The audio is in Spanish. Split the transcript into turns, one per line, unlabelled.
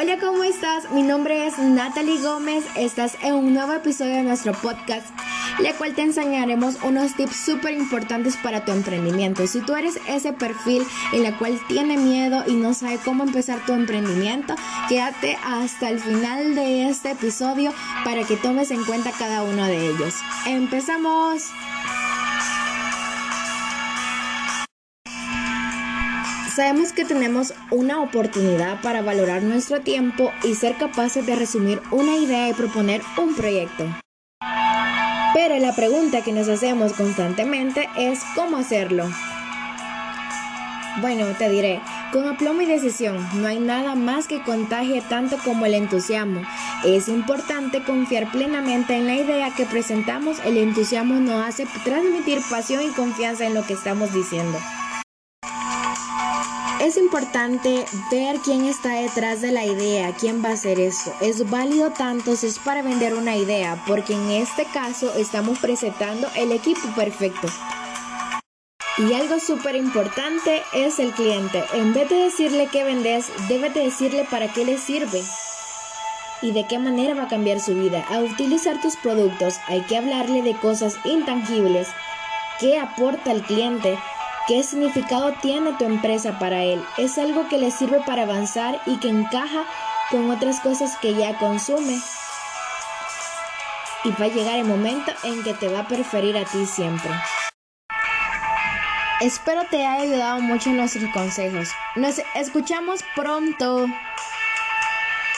Hola, ¿cómo estás? Mi nombre es Natalie Gómez. Estás en un nuevo episodio de nuestro podcast, la cual te enseñaremos unos tips súper importantes para tu emprendimiento. Si tú eres ese perfil en el cual tiene miedo y no sabe cómo empezar tu emprendimiento, quédate hasta el final de este episodio para que tomes en cuenta cada uno de ellos. ¡Empezamos! Sabemos que tenemos una oportunidad para valorar nuestro tiempo y ser capaces de resumir una idea y proponer un proyecto. Pero la pregunta que nos hacemos constantemente es ¿cómo hacerlo? Bueno, te diré, con aplomo y decisión, no hay nada más que contagie tanto como el entusiasmo. Es importante confiar plenamente en la idea que presentamos. El entusiasmo nos hace transmitir pasión y confianza en lo que estamos diciendo. Es importante ver quién está detrás de la idea, quién va a hacer eso. Es válido tanto si es para vender una idea, porque en este caso estamos presentando el equipo perfecto. Y algo súper importante es el cliente. En vez de decirle qué vendes, debes de decirle para qué le sirve y de qué manera va a cambiar su vida. A utilizar tus productos hay que hablarle de cosas intangibles. ¿Qué aporta el cliente? ¿Qué significado tiene tu empresa para él? ¿Es algo que le sirve para avanzar y que encaja con otras cosas que ya consume? Y va a llegar el momento en que te va a preferir a ti siempre. Espero te haya ayudado mucho nuestros consejos. Nos escuchamos pronto.